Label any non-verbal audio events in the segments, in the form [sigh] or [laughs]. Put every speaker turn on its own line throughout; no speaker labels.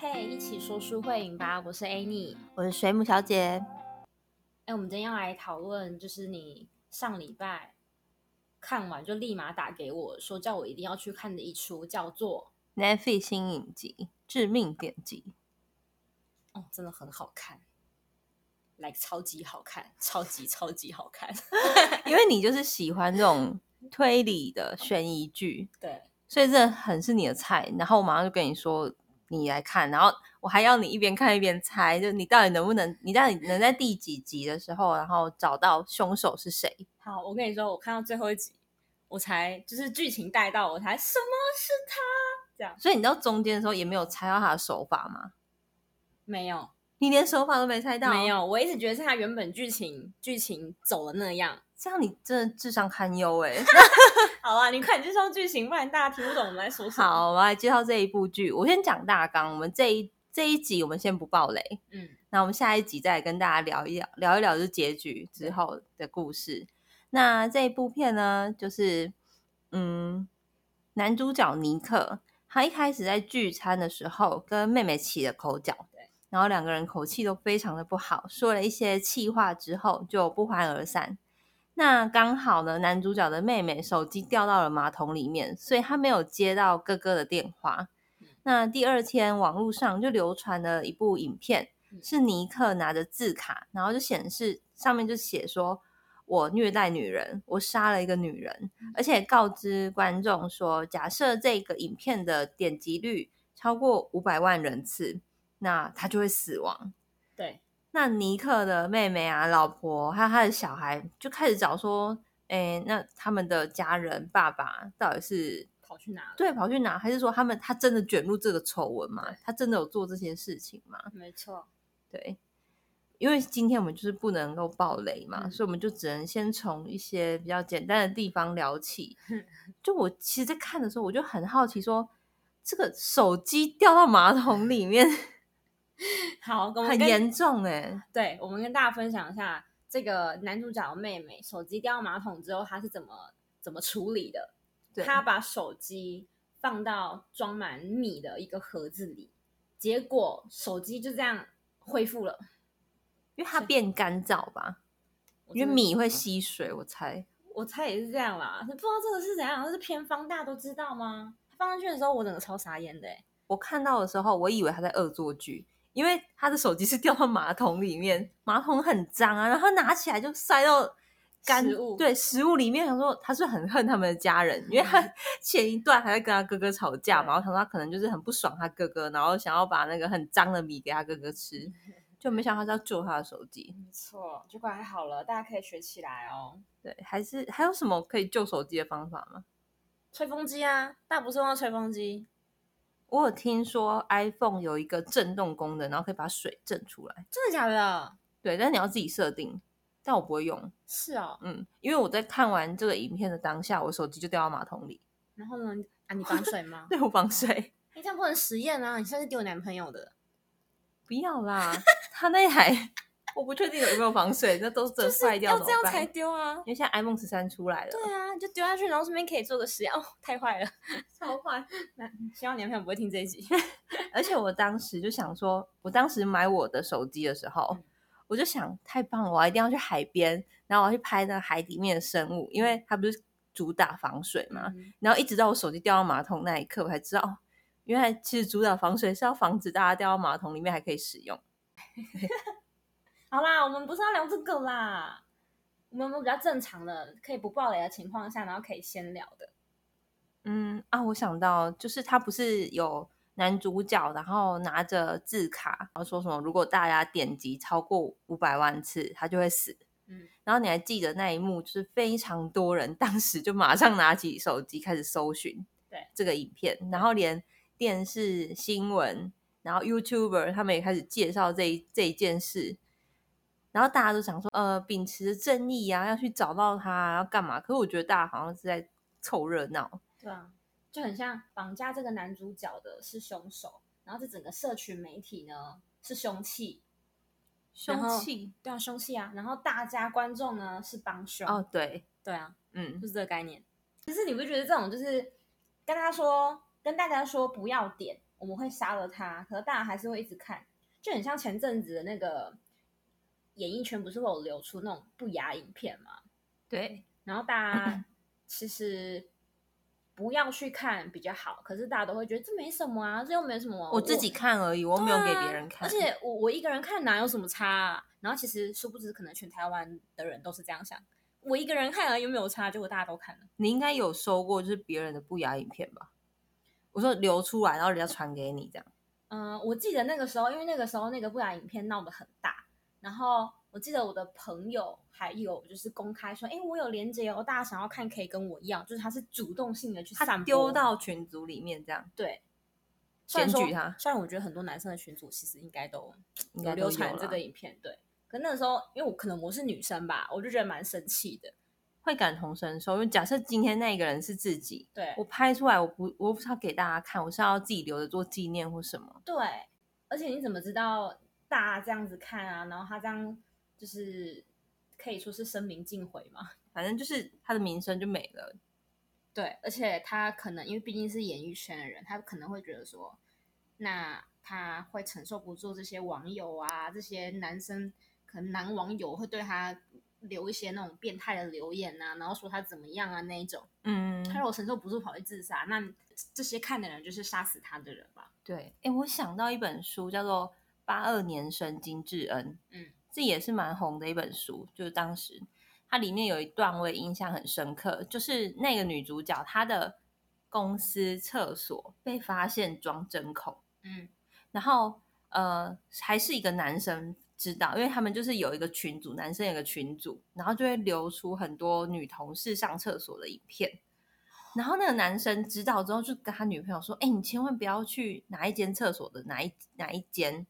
嘿，一起说书会影吧！我是 Annie，
我是水母小姐。
哎，我们今天要来讨论，就是你上礼拜看完就立马打给我说，叫我一定要去看的一出，叫做《
Netflix 新影集《致命点击》。
哦，真的很好看，来超级好看，超级超级好看。[laughs] [laughs]
因为你就是喜欢这种推理的悬疑剧，
对，
所以这很是你的菜。然后我马上就跟你说。你来看，然后我还要你一边看一边猜，就你到底能不能，你到底能在第几集的时候，然后找到凶手是谁？
好，我跟你说，我看到最后一集，我才就是剧情带到，我才什么是他这样。
所以你到中间的时候也没有猜到他的手法吗？
没有，
你连手法都没猜到？
没有，我一直觉得是他原本剧情剧情走了那样。
这样你真的智商堪忧哎！[laughs]
好啊，你快介绍剧情，不然大家听不懂我们在说什么。
好，我来介绍这一部剧。我先讲大纲，我们这一这一集我们先不爆雷，嗯，那我们下一集再跟大家聊一聊，聊一聊就是结局之后的故事。那这一部片呢，就是嗯，男主角尼克，他一开始在聚餐的时候跟妹妹起了口角，对，然后两个人口气都非常的不好，说了一些气话之后就不欢而散。那刚好呢，男主角的妹妹手机掉到了马桶里面，所以他没有接到哥哥的电话。那第二天，网络上就流传了一部影片，是尼克拿着字卡，然后就显示上面就写说：“我虐待女人，我杀了一个女人，而且告知观众说，假设这个影片的点击率超过五百万人次，那他就会死亡。”
对。
那尼克的妹妹啊、老婆还有他的小孩就开始找说：“哎，那他们的家人爸爸到底是
跑去哪？
对，跑去哪？还是说他们他真的卷入这个丑闻吗？他真的有做这些事情吗？”
没错，
对，因为今天我们就是不能够爆雷嘛，所以我们就只能先从一些比较简单的地方聊起。就我其实，在看的时候，我就很好奇，说这个手机掉到马桶里面。[laughs]
好，
很严重哎。
对，我们跟大家分享一下这个男主角的妹妹手机掉马桶之后，他是怎么怎么处理的？他把手机放到装满米的一个盒子里，结果手机就这样恢复了，
因为它变干燥吧？因为米会吸水，我猜。
我猜也是这样啦。不知道这个是怎样，这是偏方，大家都知道吗？放上去的时候，我整个超傻眼的。
我看到的时候，我以为他在恶作剧。因为他的手机是掉到马桶里面，马桶很脏啊，然后拿起来就塞到干
物，
对食物里面。想说他是很恨他们的家人，因为他 [laughs] 前一段还在跟他哥哥吵架嘛，我想说他可能就是很不爽他哥哥，然后想要把那个很脏的米给他哥哥吃，就没想到他要救他的手机。
没错，结果还好了，大家可以学起来哦。
对，还是还有什么可以救手机的方法吗？
吹风机啊，大不是用吹风机。
我有听说 iPhone 有一个震动功能，然后可以把水震出来。
真的假的？
对，但你要自己设定。但我不会用。
是哦，
嗯，因为我在看完这个影片的当下，我手机就掉到马桶里。
然后呢？啊，你防水吗？[laughs]
对，我防水。[laughs]
你这样不能实验啊！你现在是丢男朋友的？
不要啦，他那台。我不确定有没有防水，那都是坏掉
要这样才丢啊！
因为现在 iPhone 十三出来了。
对啊，就丢下去，然后顺便可以做个实验。哦，太坏了，[laughs] 超坏！那希望你男朋友不会听这一集。[laughs]
而且我当时就想说，我当时买我的手机的时候，我就想，太棒了，我一定要去海边，然后我要去拍那海里面的生物，因为它不是主打防水嘛。然后一直到我手机掉到马桶那一刻，我才知道，原来其实主打防水是要防止大家掉到马桶里面还可以使用。[laughs]
好啦，我们不是要聊这个啦，我们比较正常的，可以不暴雷的情况下，然后可以先聊的。
嗯啊，我想到就是他不是有男主角，然后拿着字卡，然后说什么如果大家点击超过五百万次，他就会死。嗯，然后你还记得那一幕，就是非常多人当时就马上拿起手机开始搜寻
对
这个影片，然后连电视新闻，然后 YouTuber 他们也开始介绍这一这一件事。然后大家都想说，呃，秉持着正义啊，要去找到他，要干嘛？可是我觉得大家好像是在凑热闹，
对啊，就很像绑架这个男主角的是凶手，然后这整个社群媒体呢是凶器，
凶器，
对啊，凶器啊，然后大家观众呢是帮凶，
哦，对，
对啊，嗯，就是这个概念。其实你不觉得这种就是跟他说，跟大家说不要点，我们会杀了他，可是大家还是会一直看，就很像前阵子的那个演艺圈不是会有流出那种不雅影片嘛？
对，
然后大家其实不要去看比较好，可是大家都会觉得这没什么啊，这又没什么，
我自己看而已，我没有给别人看，
而且我我一个人看哪有什么差？啊然后其实殊不知，可能全台湾的人都是这样想，我一个人看而已，有没有差？结果大家都看了。
你应该有收过就是别人的不雅影片吧？我说流出来，然后人家传给你这样。
嗯，我记得那个时候，因为那个时候那个不雅影片闹得很大，然后我记得我的朋友还有就是公开说，哎，我有连接哦，大家想要看可以跟我一样，就是他是主动性的去散
丢到群组里面这样。
对，
检举他。
虽然我觉得很多男生的群组其实应该都应该流传这个影片，对。可那个时候，因为我可能我是女生吧，我就觉得蛮生气的。
会感同身受，因为假设今天那个人是自己，
对
我拍出来，我不我不是要给大家看，我是要自己留着做纪念或什么。
对，而且你怎么知道大家这样子看啊？然后他这样就是可以说是声名尽毁嘛？[laughs]
反正就是他的名声就没了。
对，而且他可能因为毕竟是演艺圈的人，他可能会觉得说，那他会承受不住这些网友啊，这些男生可能男网友会对他。留一些那种变态的留言啊，然后说他怎么样啊那一种，嗯，他如果承受不住跑去自杀，那这些看的人就是杀死他的人吧？
对，哎，我想到一本书叫做《八二年生金智恩》，嗯，这也是蛮红的一本书，就是当时它里面有一段我也印象很深刻，就是那个女主角她的公司厕所被发现装针孔，嗯，然后呃还是一个男生。知道，因为他们就是有一个群组，男生有个群组，然后就会流出很多女同事上厕所的影片。然后那个男生知道之后，就跟他女朋友说：“哎，你千万不要去哪一间厕所的哪一哪一间。”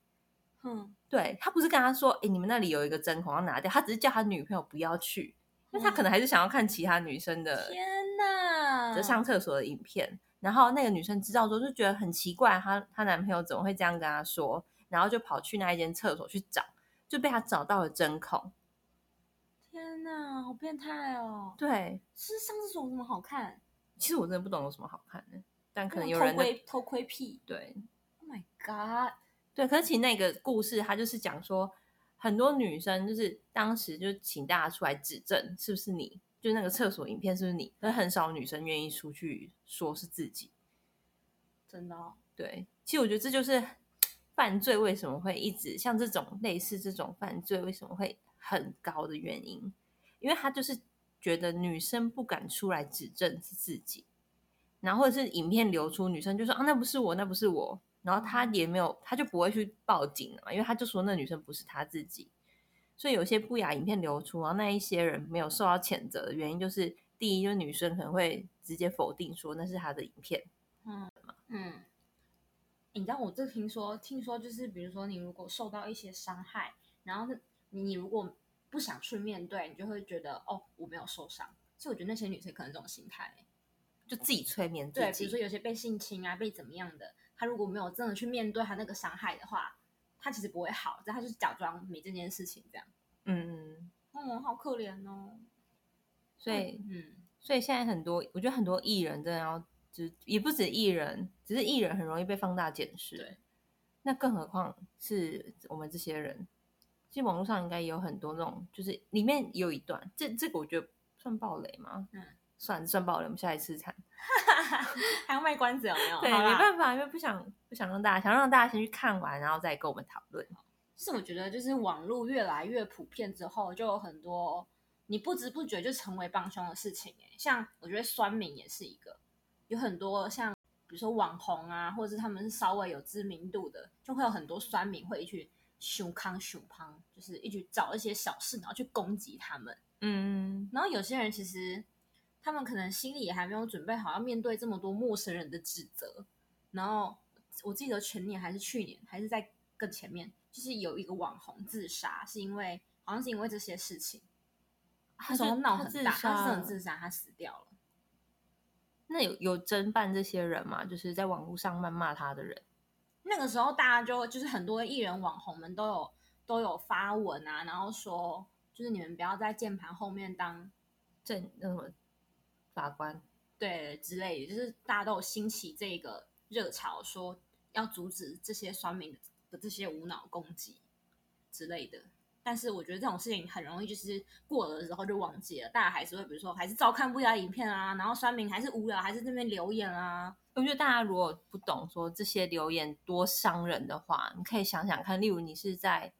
嗯，对他不是跟他说：“哎，你们那里有一个针孔要拿掉。”他只是叫他女朋友不要去，因为他可能还是想要看其他女生的
天哪，
就上厕所的影片。然后那个女生知道之后，就觉得很奇怪，她她男朋友怎么会这样跟她说？然后就跑去那一间厕所去找。就被他找到了针孔，
天哪，好变态哦！
对，
是上厕所有什么好看？
其实我真的不懂有什么好看的，但可能有人
偷窥偷窥癖。
对
，Oh my god！
对，可是其实那个故事，他就是讲说，很多女生就是当时就请大家出来指证，是不是你？就那个厕所影片是不是你？但很少女生愿意出去说是自己。
真的？
对，其实我觉得这就是。[tsk] 犯罪为什么会一直像这种类似这种犯罪为什么会很高的原因？因为他就是觉得女生不敢出来指证是自己，然后或者是影片流出，女生就说啊那不是我，那不是我，然后他也没有，他就不会去报警了嘛，因为他就说那女生不是他自己。所以有些不雅影片流出，然后那一些人没有受到谴责的原因，就是第一，就是女生可能会直接否定说那是他的影片，嗯嗯。
你知道我这听说，听说就是比如说你如果受到一些伤害，然后你如果不想去面对，你就会觉得哦我没有受伤。所以我觉得那些女生可能这种心态，
就自己催眠自
己。对，比如说有些被性侵啊，被怎么样的，他如果没有真的去面对他那个伤害的话，他其实不会好，但他就是假装没这件事情这样。嗯嗯，哦，好可怜哦。
所以嗯，所以现在很多，我觉得很多艺人真的要。也不止艺人，只是艺人很容易被放大检视。
对，
那更何况是我们这些人。其实网络上应该也有很多那种，就是里面有一段，这这个我觉得算暴雷吗？嗯，算算爆了，我们下一次看。[laughs]
还要卖关子有没有？[laughs]
对，没办法，因为不想不想让大家，想让大家先去看完，然后再跟我们讨论。
是我觉得，就是网络越来越普遍之后，就有很多你不知不觉就成为帮凶的事情。哎，像我觉得酸民也是一个。有很多像，比如说网红啊，或者是他们是稍微有知名度的，就会有很多酸民会去熊康熊胖，就是一直找一些小事，然后去攻击他们。嗯，然后有些人其实他们可能心里也还没有准备好要面对这么多陌生人的指责。然后我记得前年还是去年，还是在更前面，就是有一个网红自杀，是因为好像是因为这些事情，他说闹很大，他真的自杀，他死掉了。
那有有侦办这些人吗？就是在网络上谩骂他的人。
那个时候，大家就就是很多艺人网红们都有都有发文啊，然后说就是你们不要在键盘后面当
正那什么法官，
对之类的，就是大家都有兴起这个热潮，说要阻止这些酸民的这些无脑攻击之类的。但是我觉得这种事情很容易就是过了之后就忘记了，大家还是会比如说还是照看不雅影片啊，然后酸民还是无聊，还是那边留言啊。
我觉得大家如果不懂说这些留言多伤人的话，你可以想想看，例如你是在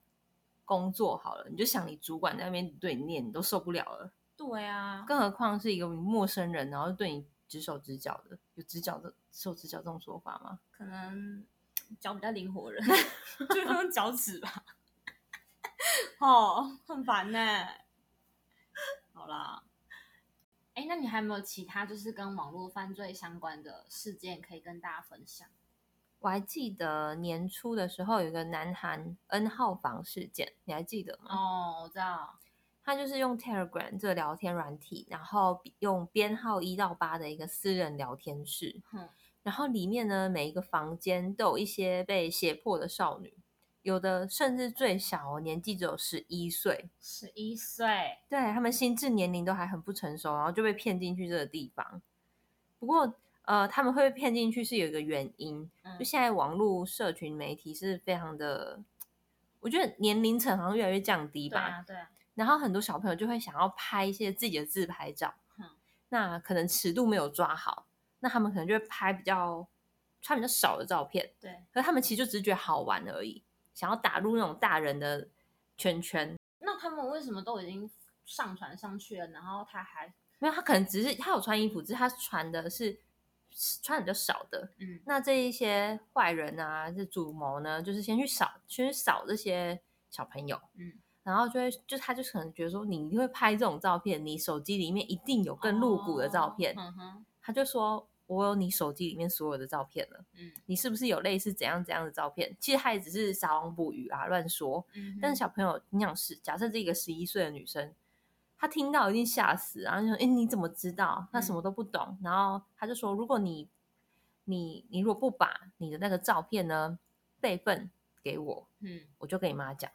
工作好了，你就想你主管在那边对你念，你都受不了了。
对啊，
更何况是一个陌生人，然后对你指手指脚的，有指脚的手指脚这种说法吗？
可能脚比较灵活人，[laughs] 就用脚趾吧。[laughs] 哦，很烦呢。好啦，哎，那你还有没有其他就是跟网络犯罪相关的事件可以跟大家分享？
我还记得年初的时候有一个南韩 N 号房事件，你还记得吗？
哦，我知道，
他就是用 Telegram 这个聊天软体，然后用编号一到八的一个私人聊天室，嗯然后里面呢每一个房间都有一些被胁迫的少女。有的甚至最小年纪只有十一岁，
十一岁，
对他们心智年龄都还很不成熟，然后就被骗进去这个地方。不过，呃，他们会被骗进去是有一个原因，就现在网络社群媒体是非常的，我觉得年龄层好像越来越降低吧。
对，
然后很多小朋友就会想要拍一些自己的自拍照，那可能尺度没有抓好，那他们可能就会拍比较穿比较少的照片。
对，
可他们其实就只是觉得好玩而已。想要打入那种大人的圈圈，
那他们为什么都已经上传上去了，然后他还
没有？他可能只是他有穿衣服，只是他传的是穿的比较少的。嗯，那这一些坏人啊，这主谋呢，就是先去扫，先去扫这些小朋友。嗯，然后就会就他就可能觉得说，你一定会拍这种照片，你手机里面一定有更露骨的照片。嗯哼，他就说。我有你手机里面所有的照片了，嗯，你是不是有类似怎样怎样的照片？其实他也只是撒网捕鱼啊，乱说。嗯，但是小朋友，你想是假设这个十一岁的女生，他听到一定吓死，然后就说：“哎，你怎么知道？他什么都不懂。”然后他就说：“如果你，你，你如果不把你的那个照片呢备份给我，嗯，我就跟你妈讲，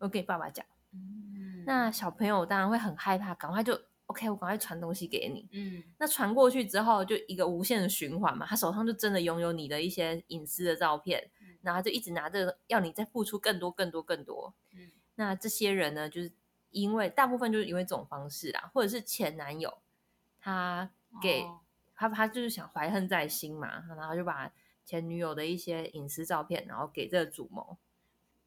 我跟你爸爸讲。”嗯，那小朋友当然会很害怕，赶快就。OK，我赶快传东西给你。嗯，那传过去之后，就一个无限的循环嘛。他手上就真的拥有你的一些隐私的照片，然后就一直拿着要你再付出更多、更多、更多。嗯，那这些人呢，就是因为大部分就是因为这种方式啦，或者是前男友他给他，他就是想怀恨在心嘛，然后就把前女友的一些隐私照片，然后给这个主谋。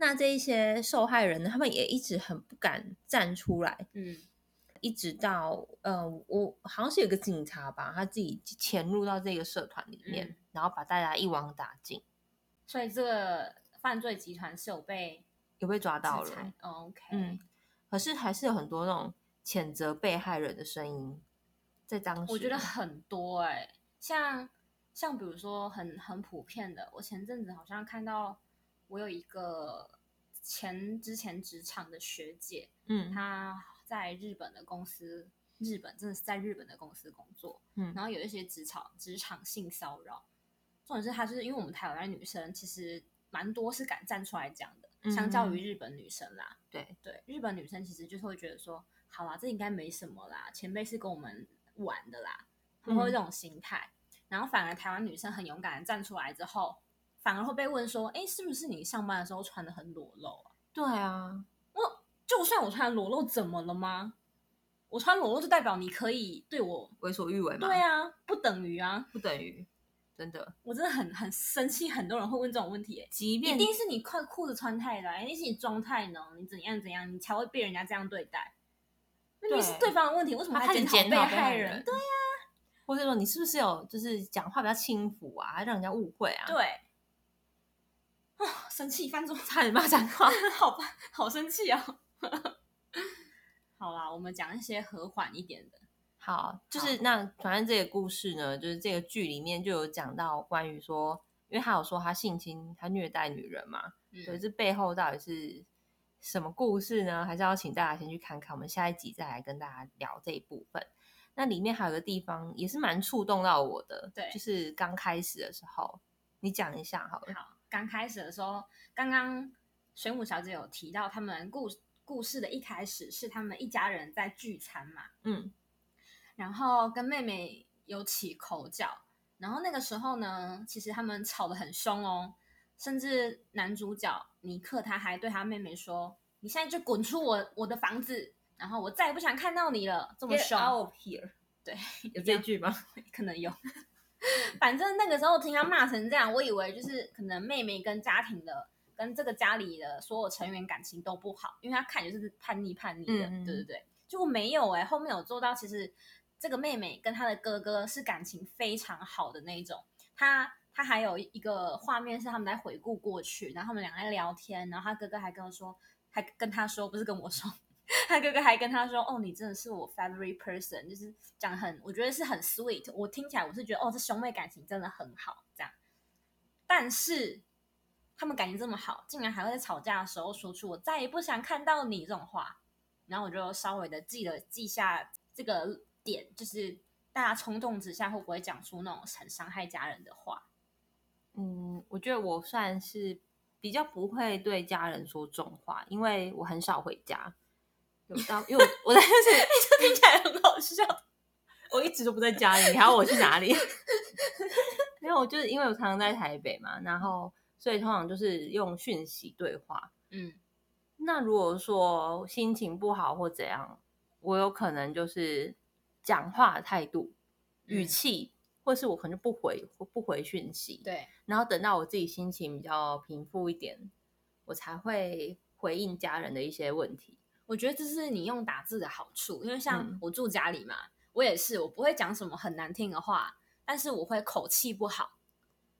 那这一些受害人呢，他们也一直很不敢站出来。嗯。一直到呃，我好像是有个警察吧，他自己潜入到这个社团里面，然后把大家一网打尽。
所以这个犯罪集团是有被
有被抓到了。
OK，
嗯，可是还是有很多那种谴责被害人的声音在当时。
我觉得很多哎，像像比如说很很普遍的，我前阵子好像看到我有一个前之前职场的学姐，嗯，她。在日本的公司，日本真的是在日本的公司工作，嗯，然后有一些职场职场性骚扰，重点是她就是因为我们台湾女生其实蛮多是敢站出来讲的，相较于日本女生啦，
对。
对，日本女生其实就是会觉得说，好啦，这应该没什么啦，前辈是跟我们玩的啦，会这种心态，然后反而台湾女生很勇敢的站出来之后，反而会被问说，哎，是不是你上班的时候穿的很裸露啊？
对啊。
我就算我穿裸露，怎么了吗？我穿裸露就代表你可以对我
为所欲为吗？
对啊，不等于啊，
不等于，真的，
我真的很很生气。很多人会问这种问题，
即便
一定是你快裤子穿太短，一定是你装太浓，你怎样怎样，你才会被人家这样对待。那你是对方的问题，为什么还检讨被害人？对呀，
或者说你是不是有就是讲话比较轻浮啊，让人家误会啊？
对。啊，[laughs] 生气，翻桌，
差点骂脏话，[laughs]
好吧，好生气啊！[laughs] 好啦，我们讲一些和缓一点的。
好，就是那反正这个故事呢，就是这个剧里面就有讲到关于说，因为他有说他性侵、他虐待女人嘛，所以这背后到底是什么故事呢？还是要请大家先去看看，我们下一集再来跟大家聊这一部分。那里面还有个地方也是蛮触动到我的，
对，
就是刚开始的时候，你讲一下好了。
好，刚开始的时候，刚刚水母小姐有提到他们故。故事的一开始是他们一家人在聚餐嘛，嗯，然后跟妹妹有起口角，然后那个时候呢，其实他们吵得很凶哦，甚至男主角尼克他还对他妹妹说：“你现在就滚出我我的房子，然后我再也不想看到你了。”这么凶。对，
有这句吗？[laughs]
可能有。反正那个时候听他骂成这样，我以为就是可能妹妹跟家庭的、跟这个家里的所有成员感情都不好，因为他看就是叛逆叛逆的，对对对。结果没有哎，后面有做到，其实这个妹妹跟她的哥哥是感情非常好的那一种。他他还有一个画面是他们在回顾过去，然后他们两个在聊天，然后他哥哥还跟我说，还跟他说，不是跟我说。他哥哥还跟他说：“哦，你真的是我 favorite person，就是讲很，我觉得是很 sweet。我听起来我是觉得，哦，这兄妹感情真的很好，这样。但是他们感情这么好，竟然还会在吵架的时候说出‘我再也不想看到你’这种话。然后我就稍微的记了记下这个点，就是大家冲动之下会不会讲出那种很伤害家人的话？
嗯，我觉得我算是比较不会对家人说重话，因为我很少回家。”有到，因为我我在是，[laughs]
这听起来很好笑。
我一直都不在家里，你还要我去哪里？[laughs] 没有，就是因为我常常在台北嘛，然后所以通常就是用讯息对话。嗯，那如果说心情不好或怎样，我有可能就是讲话态度、语气，或是我可能就不回不回讯息。
对，
然后等到我自己心情比较平复一点，我才会回应家人的一些问题。
我觉得这是你用打字的好处，因为像我住家里嘛，我也是，我不会讲什么很难听的话，但是我会口气不好。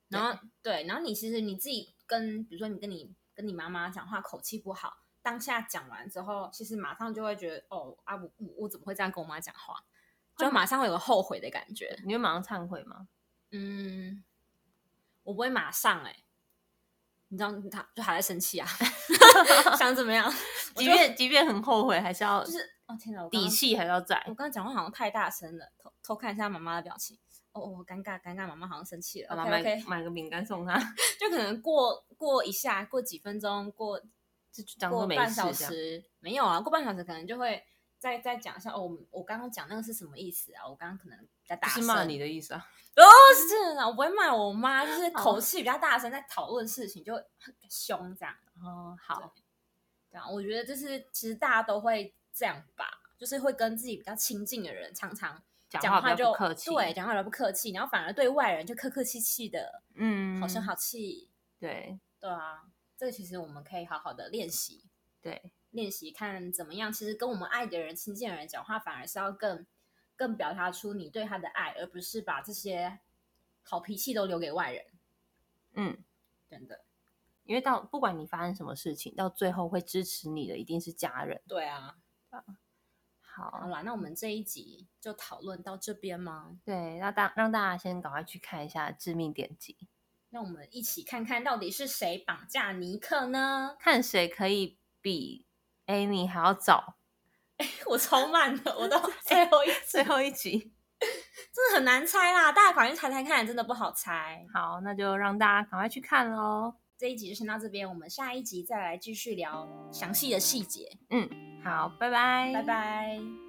然后对，然后你其实你自己跟，比如说你跟你跟你妈妈讲话口气不好，当下讲完之后，其实马上就会觉得，哦啊，我我怎么会这样跟我妈讲话？就马上会有个后悔的感觉。
你会马上忏悔吗？
嗯，我不会马上哎。你知道他就还在生气啊？[laughs] 想怎么样？[laughs]
即便即便很后悔，还是要
就是哦天哪，
底气还要在。
我刚刚讲话好像太大声了，偷偷看一下妈妈的表情。哦哦，尴尬尴尬，妈妈好像生气了。
妈妈
买
买个饼干送她，[laughs]
就可能过过一下，过几分钟，过过半小时，没有啊，过半小时可能就会。再再讲一下哦，我我刚刚讲那个是什么意思啊？我刚刚可能比较大声，
是骂你的意思啊？
哦，是啊，我不会骂我妈，就是口气比较大声，在讨论事情就很凶这样。
哦，好，
这样我觉得就是其实大家都会这样吧，就是会跟自己比较亲近的人常常讲话就
客气，
对，讲话都不客气，然后反而对外人就客客气气的，嗯，好声好气。
对，
对啊，这个其实我们可以好好的练习。
对。
练习看怎么样，其实跟我们爱的人、亲近的人讲话，反而是要更更表达出你对他的爱，而不是把这些好脾气都留给外人。嗯，真的，
因为到不管你发生什么事情，到最后会支持你的一定是家人。
对啊，
好，
好啦，那我们这一集就讨论到这边吗？
对，那大让大家先赶快去看一下《致命点击》，
那我们一起看看到底是谁绑架尼克呢？
看谁可以比。哎，你还要找？[laughs]
我超慢的，我到 [laughs] 最后一
最后一集，[laughs]
真的很难猜啦！大家赶快猜猜看，真的不好猜。
好，那就让大家赶快去看喽。
这一集就先到这边，我们下一集再来继续聊详细的细节。
嗯，好，拜拜，
拜拜。